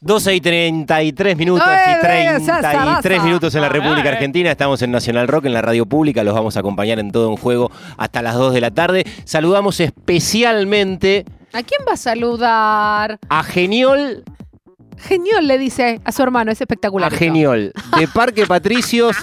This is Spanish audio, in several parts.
12 y 33 minutos ¡Eh, y belleza, 33 Sarasa! minutos en la República. Argentina. Estamos en Nacional Rock, en la radio pública. Los vamos a acompañar en todo un juego hasta las 2 de la tarde. Saludamos especialmente ¿A quién va a saludar? a Geniol, Genial, le dice a su hermano, es espectacular. a. Geniol de Parque Patricios.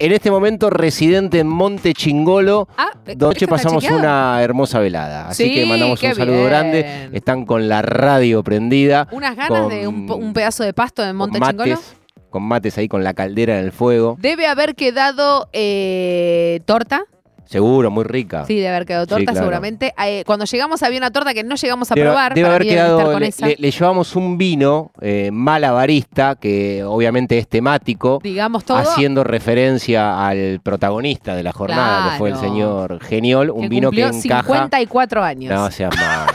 En este momento residente en Monte Chingolo. Ah, eh, Donde ¿esto está pasamos chequeado? una hermosa velada. Así Sí, que mandamos un saludo bien. grande. Están con la radio prendida. Unas ganas con- de un, pedazo de pasto en Monte con Chingolo. mates, con mates ahí con la caldera en el fuego. Debe haber quedado eh, torta. Seguro, muy rica. Sí, debe haber quedado torta, Sí, claro. seguramente. Eh, cuando llegamos había una torta que no llegamos a Debe, probar. debe para haber quedado. con Le, esa. le- le llevamos un vino eh, malabarista, que obviamente es temático, Digamos todo. haciendo referencia al protagonista de la jornada, que fue el señor Geniol. Un que vino que encaja. 54 años. No sea malo.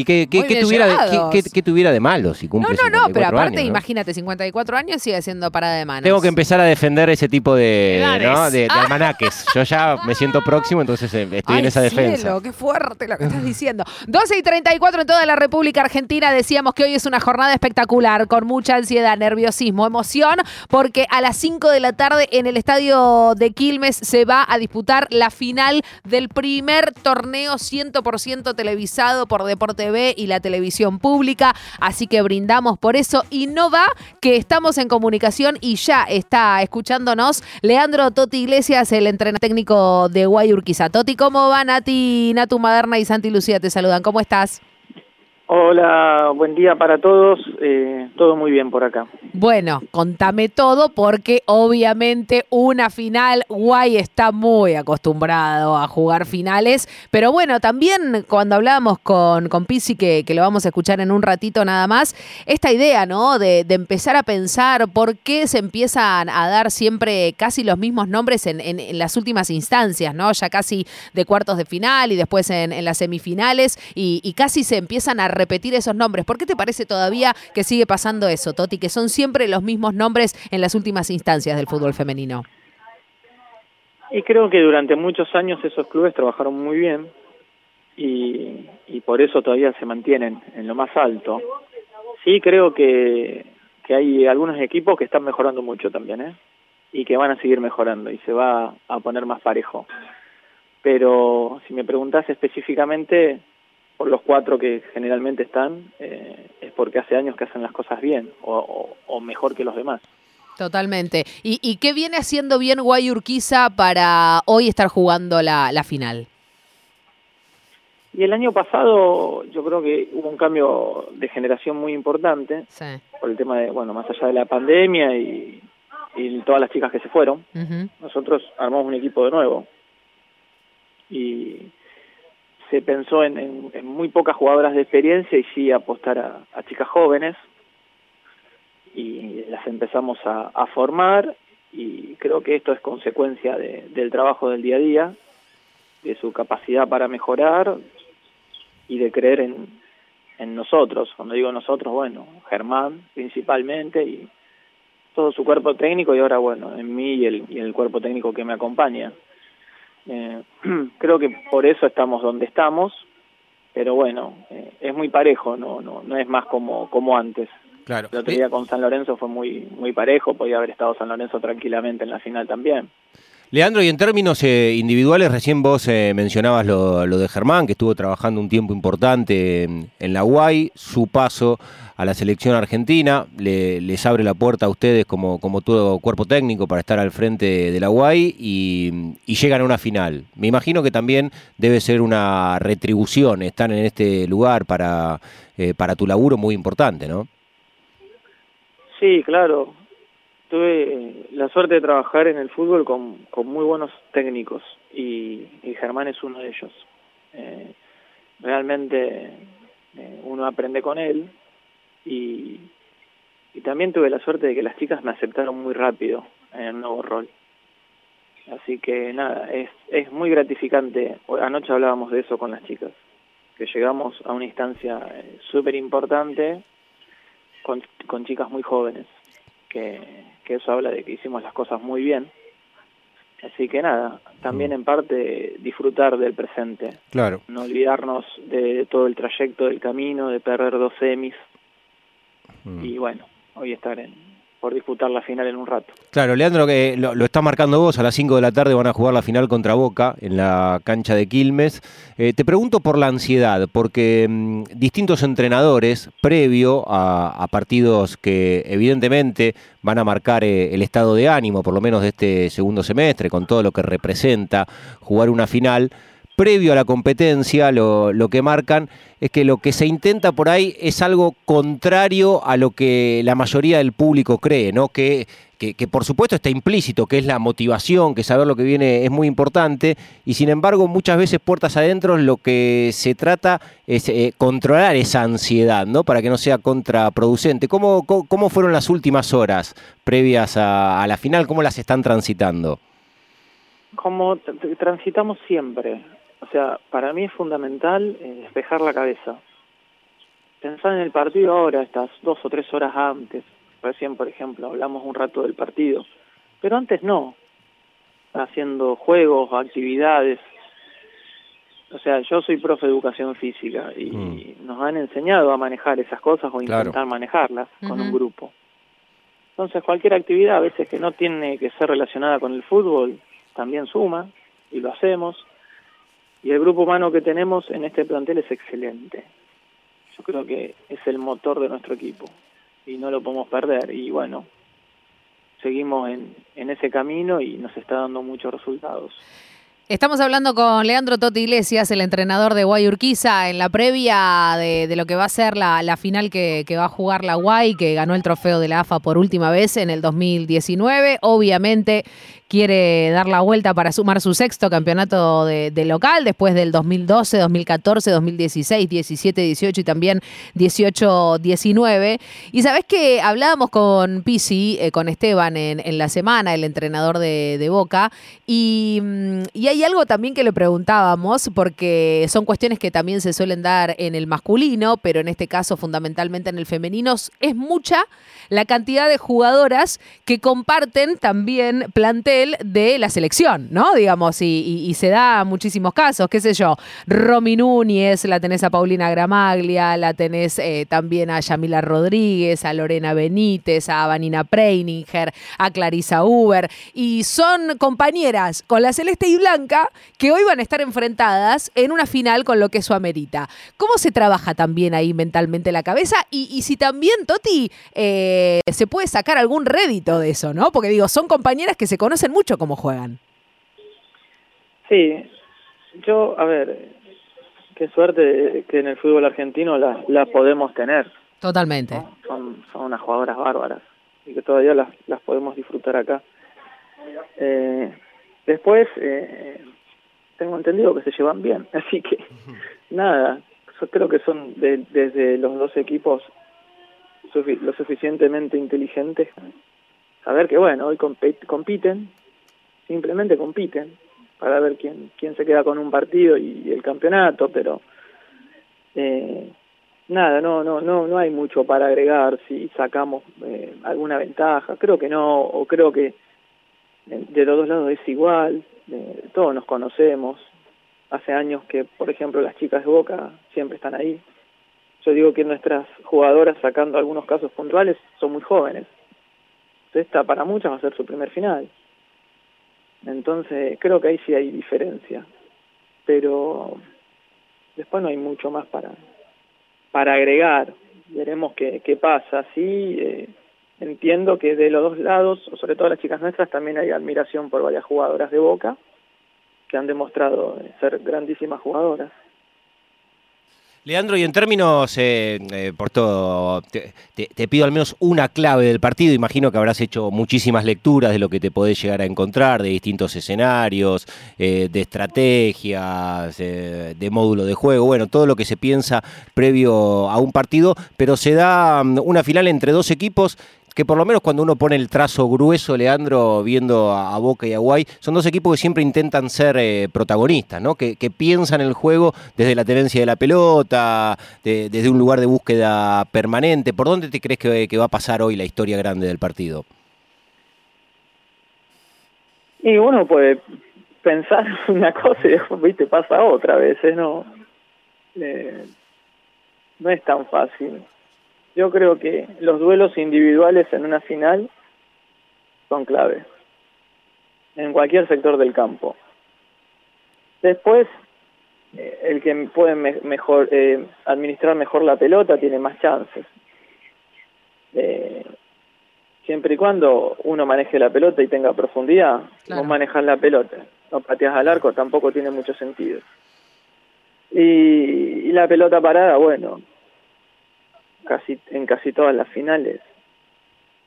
¿Y qué, qué- tuviera de, qué- qué- tuviera de malo si No, cumple no, no, pero 54 aparte, años, ¿no? imagínate, 54 años sigue siendo parada de manos. Tengo que empezar a defender ese tipo de. ¿no? de, de almanaques. Yo ya me siento próximo, entonces eh, estoy Ay, en esa defensa. cielo, qué fuerte lo que estás diciendo. 12 y 34 en toda la República Argentina. Decíamos que hoy es una jornada espectacular, con mucha ansiedad, nerviosismo, emoción, porque a las 5 de la tarde en el estadio de Quilmes se va a disputar la final del primer torneo 100% televisado por Deporte Y la televisión pública. Así que brindamos por eso. Y no va que estamos en comunicación y ya está escuchándonos Leandro Toti Iglesias, el entrenador técnico de Guayurquiza. Toti, ¿cómo va Nati, Natu Maderna y Santi Lucía? Te saludan. ¿Cómo estás? Hola, buen día para todos. Eh, todo muy bien por acá. Bueno, contame todo porque obviamente una final, Guay está muy acostumbrado a jugar finales, pero bueno, también cuando hablábamos con, con Pizzi, que, que lo vamos a escuchar en un ratito nada más, esta idea, ¿no? De, de empezar a pensar por qué se empiezan a dar siempre casi los mismos nombres en, en- en las últimas instancias, ¿no? Ya casi de cuartos de final y después en, en las semifinales y, y casi se empiezan a repetir esos nombres. ¿Por qué te parece todavía que sigue pasando eso, Toti? Que son siempre los mismos nombres en las últimas instancias del fútbol femenino. Y creo que durante muchos años esos clubes trabajaron muy bien y, y por eso todavía se mantienen en lo más alto. Sí, creo que, que hay algunos equipos que están mejorando mucho también, ¿eh? Y que van a seguir mejorando y se va a poner más parejo. Pero si me preguntas específicamente por los cuatro que generalmente están, eh, es porque hace años que hacen las cosas bien o, o- o mejor que los demás. Totalmente. ¿Y, y qué viene haciendo bien Guay Urquiza para hoy estar jugando la, la final? Y el año pasado yo creo que hubo un cambio de generación muy importante Sí. por el tema de, bueno, más allá de la pandemia y, y todas las chicas que se fueron. Nosotros armamos un equipo de nuevo y se pensó en, en- muy pocas jugadoras de experiencia y sí apostar a, chicas jóvenes y las empezamos a, a formar y creo que esto es consecuencia de- del trabajo del día a día, de su capacidad para mejorar y de creer en, en nosotros. Cuando digo nosotros, bueno, Germán principalmente y todo su cuerpo técnico y ahora, bueno, en mí y el, y el cuerpo técnico que me acompaña. Eh, creo que por eso estamos donde estamos, pero bueno, eh, es muy parejo, no, no, no es más como, como antes. Claro. El otro día con San Lorenzo fue muy, muy parejo, podía haber estado San Lorenzo tranquilamente en la final también. Leandro, y en términos eh, individuales, recién vos eh, mencionabas lo, de Germán, que estuvo trabajando un tiempo importante en, la UAI, su paso a la selección argentina, le- les abre la puerta a ustedes como, como todo cuerpo técnico para estar al frente de la UAI y, y llegan a una final. Me imagino que también debe ser una retribución estar en este lugar para, eh, para tu laburo muy importante, ¿no? Sí, claro. Tuve eh, la suerte de trabajar en el fútbol con, con muy buenos técnicos y, Germán es uno de ellos. Eh, realmente eh, uno aprende con él y, y también tuve la suerte de que las chicas me aceptaron muy rápido en el nuevo rol. Así que nada, es, es muy gratificante. Anoche hablábamos de eso con las chicas, que llegamos a una instancia eh, súper importante con, con chicas muy jóvenes, que, que eso habla de que hicimos las cosas muy bien Así que nada, también en parte disfrutar del presente. Claro. No olvidarnos de todo el trayecto del camino, de perder dos semis. Mm. Y bueno, hoy estar en, por disputar la final en un rato. Claro, Leandro, que lo, lo está marcando vos, a las 5 de la tarde van a jugar la final contra Boca en la cancha de Quilmes. Eh, te pregunto por la ansiedad, porque mm, distintos entrenadores, previo a, a partidos que evidentemente van a marcar eh, el estado de ánimo, por lo menos de este segundo semestre, con todo lo que representa jugar una final, previo a la competencia, lo, que marcan es que lo que se intenta por ahí es algo contrario a lo que la mayoría del público cree, ¿no? Que, que, por supuesto está implícito, que es la motivación, que saber lo que viene es muy importante, y sin embargo muchas veces puertas adentro lo que se trata es eh, controlar esa ansiedad, ¿no? Para que no sea contraproducente. ¿Cómo, cómo, cómo fueron las últimas horas previas a, a la final? ¿Cómo las están transitando? Como transitamos siempre, o sea, para mí es fundamental eh, despejar la cabeza. Pensar en el partido ahora, estas dos o tres horas antes. Recién, por ejemplo, hablamos un rato del partido. Pero antes no. Haciendo juegos, actividades. O sea, yo soy profe de educación física y mm. nos han enseñado a manejar esas cosas o intentar claro. manejarlas uh -huh. con un grupo. Entonces, cualquier actividad, a veces que no tiene que ser relacionada con el fútbol, también suma y lo hacemos y el grupo humano que tenemos en este plantel es excelente. Yo creo que es el motor de nuestro equipo y no lo podemos perder. Y bueno, seguimos en, en ese camino y nos está dando muchos resultados. Estamos hablando con Leandro Totti Iglesias, el entrenador de Guay Urquiza, en la previa de, de, lo que va a ser la, la final que, que, va a jugar la Guay, que ganó el trofeo de la AFA por última vez en el 2019. Obviamente quiere dar la vuelta para sumar su sexto campeonato de, local después del 2012, 2014, 2016, 17, 18 y también 18, 19. Y sabes que hablábamos con Pisi, eh, con Esteban en, la semana, el entrenador de, Boca, y, y, hay algo también que le preguntábamos, porque son cuestiones que también se suelen dar en el masculino, pero en este caso fundamentalmente en el femenino, es mucha la cantidad de jugadoras que comparten también plantel de la selección, ¿no? Digamos, y, y, se da muchísimos casos, qué sé yo, Romy Núñez, la tenés a Paulina Gramaglia, la tenés eh, también a Yamila Rodríguez, a Lorena Benítez, a Vanina Preininger, a Clarisa Uber, y son compañeras con la celeste y blanca que hoy van a estar enfrentadas en una final con lo que eso amerita. ¿Cómo se trabaja también ahí mentalmente la cabeza? Y, y si también, Toti, eh, se puede sacar algún rédito de eso, ¿no? Porque digo, son compañeras que se conocen mucho cómo juegan. Sí, yo, a ver, qué suerte que en el fútbol argentino la, la podemos tener. Totalmente. ¿no? Son, son unas jugadoras bárbaras y que todavía las, las podemos disfrutar acá. Eh, después, eh, tengo entendido que se llevan bien, así que nada, yo creo que son de, desde los dos equipos sufi lo suficientemente inteligentes saber que bueno, hoy compiten, simplemente compiten para ver quién quién se queda con un partido y el campeonato, pero eh, nada, no no no no hay mucho para agregar si sacamos eh, alguna ventaja, creo que no o creo que de los dos lados es igual, eh, todos nos conocemos, hace años que por ejemplo las chicas de Boca siempre están ahí. Yo digo que nuestras jugadoras, sacando algunos casos puntuales, son muy jóvenes. Esta para muchas va a ser su primer final. Entonces, creo que ahí sí hay diferencia. Pero después no hay mucho más para, para agregar. Veremos qué, qué pasa. Sí, eh, entiendo que de los dos lados, sobre todo las chicas nuestras, también hay admiración por varias jugadoras de Boca que han demostrado ser grandísimas jugadoras. Leandro, y en términos, eh, eh, por todo, te, pido al menos una clave del partido. Imagino que habrás hecho muchísimas lecturas de lo que te podés llegar a encontrar, de distintos escenarios, eh, de estrategias, de módulo de juego, bueno, todo lo que se piensa previo a un partido, pero se da mm, una final entre dos equipos que por lo menos cuando uno pone el trazo grueso, Leandro, viendo a, Boca y a Guay, son dos equipos que siempre intentan ser eh, protagonistas, ¿no? Que, que, piensan el juego desde la tenencia de la pelota, de, desde un lugar de búsqueda permanente. ¿Por dónde te crees que, que va a pasar hoy la historia grande del partido? Y uno puede pensar una cosa y después, viste, pasa otra a veces, ¿no? Eh, no es tan fácil. Yo creo que los duelos individuales en una final son clave. En cualquier sector del campo. Después, eh, el que puede mejor eh, administrar mejor la pelota tiene más chances. Eh, siempre y cuando uno maneje la pelota y tenga profundidad, claro. vos manejas la pelota, no pateas al arco, tampoco tiene mucho sentido. Y, y la pelota parada, bueno, casi en casi todas las finales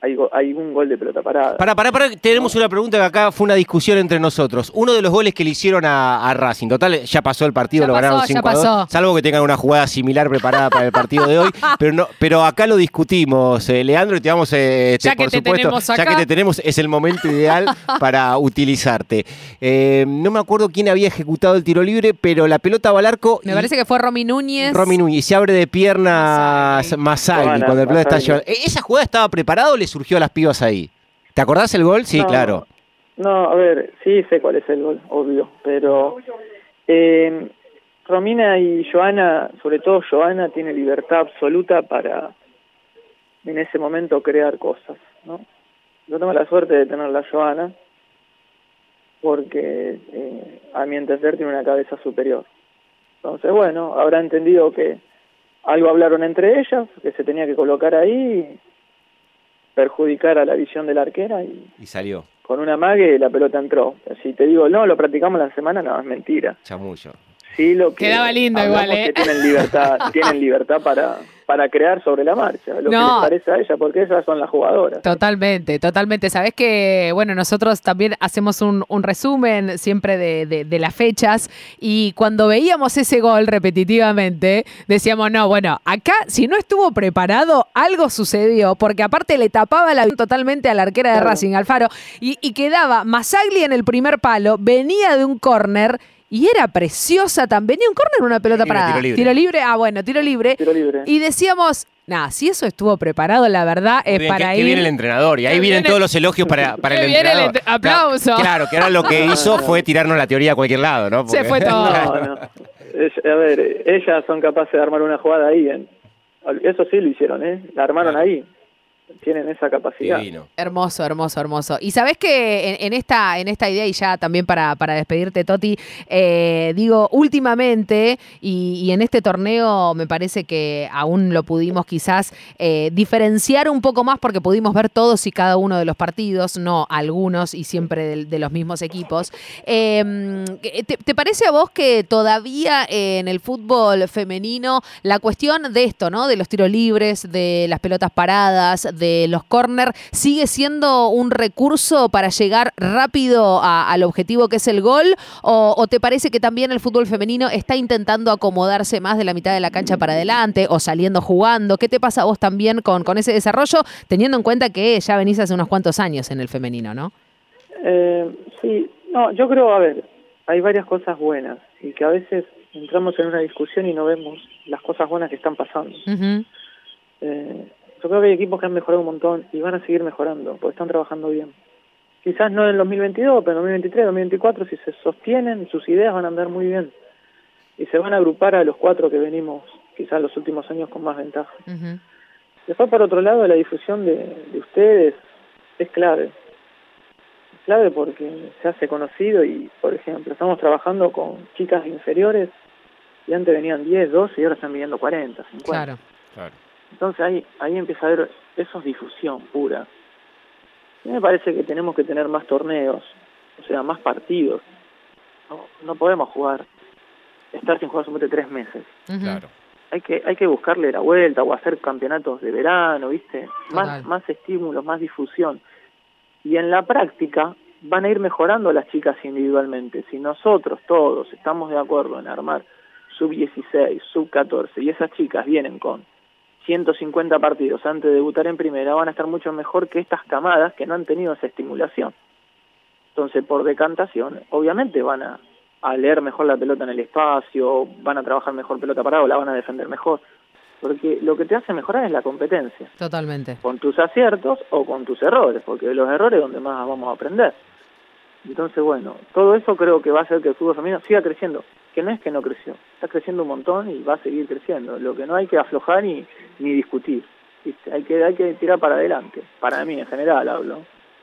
hay, hay, un gol de pelota parada. Para, para, para, tenemos una pregunta que acá fue una discusión entre nosotros. Uno de los goles que le hicieron a, Racing, total, ya pasó el partido, lo ganaron 5 a 2, salvo que tengan una jugada similar preparada para el partido de hoy, pero no, pero acá lo discutimos, eh, Leandro, y te vamos, eh, ya que por te supuesto, ya que te tenemos, es el momento ideal para utilizarte. Eh, no me acuerdo quién había ejecutado el tiro libre, pero la pelota va al arco. Me parece que fue Romy Núñez. Romy Núñez, se abre de piernas Masagli cuando el pelota está ¿Esa jugada estaba preparada o le surgió a las pibas ahí. ¿Te acordás el gol? Sí, claro. No, a ver, sí sé cuál es el gol, obvio, pero eh, Romina y Joana, sobre todo Joana, tiene libertad absoluta para en ese momento crear cosas, ¿no? Yo tengo la suerte de tener la Joana porque eh, a mi entender tiene una cabeza superior. Entonces, bueno, habrá entendido que algo hablaron entre ellas, que se tenía que colocar ahí perjudicar a la visión de la arquera y, y salió. Con una mague la pelota entró. Si te digo, no, lo practicamos la semana, no, es mentira. Chamullo. Sí, lo que Quedaba lindo igual, ¿eh? Que tienen libertad, tienen libertad para, para crear sobre la marcha, lo que les parece a ella, porque esas son las jugadoras. Totalmente, totalmente. Sabes que, bueno, nosotros también hacemos un, un resumen siempre de, de, de, las fechas y cuando veíamos ese gol repetitivamente, decíamos, no, bueno, acá si no estuvo preparado, algo sucedió, porque aparte le tapaba la totalmente a la arquera de. Racing, Alfaro, y, y quedaba Masagli en el primer palo, venía de un córner y era preciosa también. Venía un córner, una pelota parada. Tiro libre. tiro libre. Ah, bueno, tiro libre. Tiro libre. Y decíamos, nada, si eso estuvo preparado, la verdad es bien, para que, ir. Que viene el entrenador. Y ahí vienen todos los elogios para, para el entrenador. El aplauso. Claro, que ahora lo que hizo fue tirarnos la teoría a cualquier lado, ¿no? Porque... Se fue todo. No, no. A ver, ellas son capaces de armar una jugada ahí. ¿eh? Eso sí lo hicieron, ¿eh? La armaron claro. ahí tienen esa capacidad. Divino. Hermoso, hermoso, hermoso. Y sabes que en, en, esta, en esta idea, y ya también para, para despedirte, Toti, eh, digo, últimamente, y, y, en este torneo me parece que aún lo pudimos quizás eh, diferenciar un poco más porque pudimos ver todos y cada uno de los partidos, no algunos y siempre de, de los mismos equipos. Eh, ¿te, ¿te, parece a vos que todavía en el fútbol femenino la cuestión de esto, ¿no? De los tiros libres, de las pelotas paradas, de los corner sigue siendo un recurso para llegar rápido a, al objetivo que es el gol o, o, te parece que también el fútbol femenino está intentando acomodarse más de la mitad de la cancha para adelante o saliendo jugando? ¿Qué te pasa a vos también con, con ese desarrollo teniendo en cuenta que ya venís hace unos cuantos años en el femenino, no? Eh, sí, no, yo creo, a ver, hay varias cosas buenas y que a veces entramos en una discusión y no vemos las cosas buenas que están pasando. Uh -huh. eh, yo creo que hay equipos que han mejorado un montón y van a seguir mejorando, porque están trabajando bien. Quizás no en el 2022, pero en 2023, 2024, si se sostienen, sus ideas van a andar muy bien. Y se van a agrupar a los cuatro que venimos quizás los últimos años con más ventaja. Uh -huh. Después, por otro lado, la difusión de, de ustedes es clave. Es clave porque se hace conocido y, por ejemplo, estamos trabajando con chicas inferiores y antes venían 10, 12 y ahora están viniendo 40, 50. Claro. claro. Entonces ahí, ahí empieza a haber, eso es difusión pura. A mí me parece que tenemos que tener más torneos, o sea, más partidos. No, no podemos jugar, estar sin jugar solamente tres meses. Uh -huh. Claro. Hay que, hay que buscarle la vuelta o hacer campeonatos de verano, ¿viste? Más, más estímulos, más difusión. Y en la práctica van a ir mejorando las chicas individualmente. Si nosotros todos estamos de acuerdo en armar sub-16, sub-14 y esas chicas vienen con 150 partidos antes de debutar en primera van a estar mucho mejor que estas camadas que no han tenido esa estimulación. Entonces, por decantación, obviamente van a, a leer mejor la pelota en el espacio, van a trabajar mejor pelota parada o la van a defender mejor. Porque lo que te hace mejorar es la competencia. Totalmente. Con tus aciertos o con tus errores, porque de los errores es donde más vamos a aprender. Entonces, bueno, todo eso creo que va a hacer que el fútbol femenino siga creciendo, que no es que no creció, está creciendo un montón y va a seguir creciendo. Lo que no hay que aflojar ni, ni discutir, Hay, que, hay que tirar para adelante, para mí en general hablo.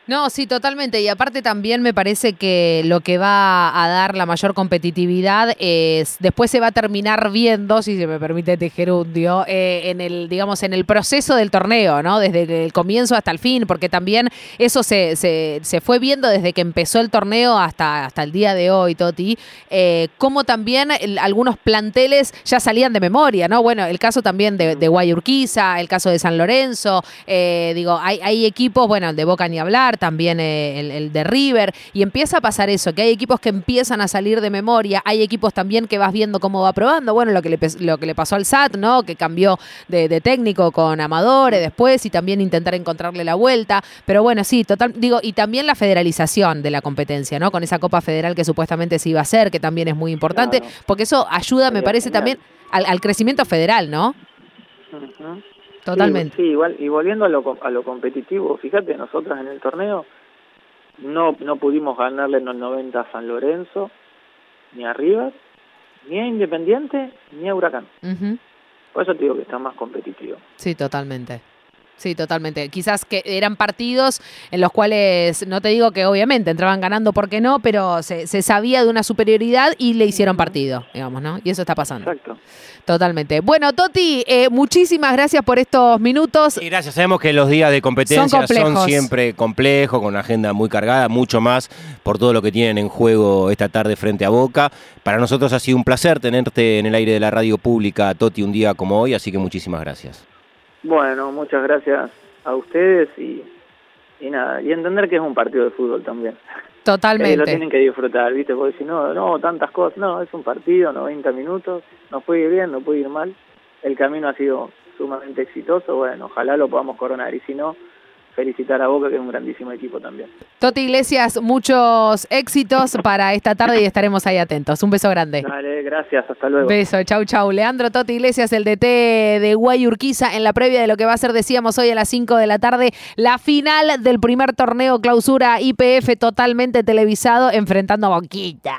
No, sí, totalmente. Y aparte también me parece que lo que va a dar la mayor competitividad es, después se va a terminar viendo, si se me permite este gerundio, eh, en el, digamos, en el proceso del torneo, ¿no? Desde el comienzo hasta el fin, porque también eso se, se, se fue viendo desde que empezó el torneo hasta, hasta el día de hoy, Toti, eh, como también algunos planteles ya salían de memoria, ¿no? Bueno, el caso también de, de Guayurquiza, el caso de San Lorenzo, eh, digo, hay, hay equipos, bueno, el de Boca ni hablar, también eh, el, de River, y empieza a pasar eso, que hay equipos que empiezan a salir de memoria, hay equipos también que vas viendo cómo va probando, bueno, lo que le, lo que le pasó al SAT, ¿no? Que cambió de, técnico con Amadores después y también intentar encontrarle la vuelta, pero bueno, sí, total, digo, y también la federalización de la competencia, ¿no? Con esa Copa Federal que supuestamente se iba a hacer, que también es muy importante, porque eso ayuda, me parece, también al, crecimiento federal, ¿no? Totalmente. Sí, igual, y volviendo a lo, a lo competitivo, fíjate, nosotros en el torneo no, no pudimos ganarle en los 90 a San Lorenzo, ni a Rivas, ni a Independiente, ni a Huracán. Por eso te digo que está más competitivo. Sí, totalmente. Sí, totalmente. Quizás que eran partidos en los cuales, no te digo que obviamente entraban ganando porque no, pero se, sabía de una superioridad y le hicieron partido, digamos, ¿no? Y eso está pasando. Exacto. Totalmente. Bueno, Toti, eh, muchísimas gracias por estos minutos. Y gracias. Sabemos que los días de competencia son, siempre complejos, con una agenda muy cargada, mucho más por todo lo que tienen en juego esta tarde frente a Boca. Para nosotros ha sido un placer tenerte en el aire de la radio pública, Toti, un día como hoy, así que muchísimas gracias. Bueno, muchas gracias a ustedes y, y nada, y entender que es un partido de fútbol también. Totalmente. lo tienen que disfrutar, ¿viste? Porque si no, no, tantas cosas, no, es un partido, 90 minutos, no puede ir bien, no puede ir mal. El camino ha sido sumamente exitoso, bueno, ojalá lo podamos coronar y si no, felicitar a Boca, que es un grandísimo equipo también. Toti Iglesias, muchos éxitos para esta tarde y estaremos ahí atentos. Un beso grande. Dale, gracias, hasta luego. Beso, chau, chau. Leandro Toti Iglesias, el DT de Guayurquiza, en la previa de lo que va a ser, decíamos hoy a las 5 de la tarde, la final del primer torneo clausura IPF totalmente televisado, enfrentando a Boquita.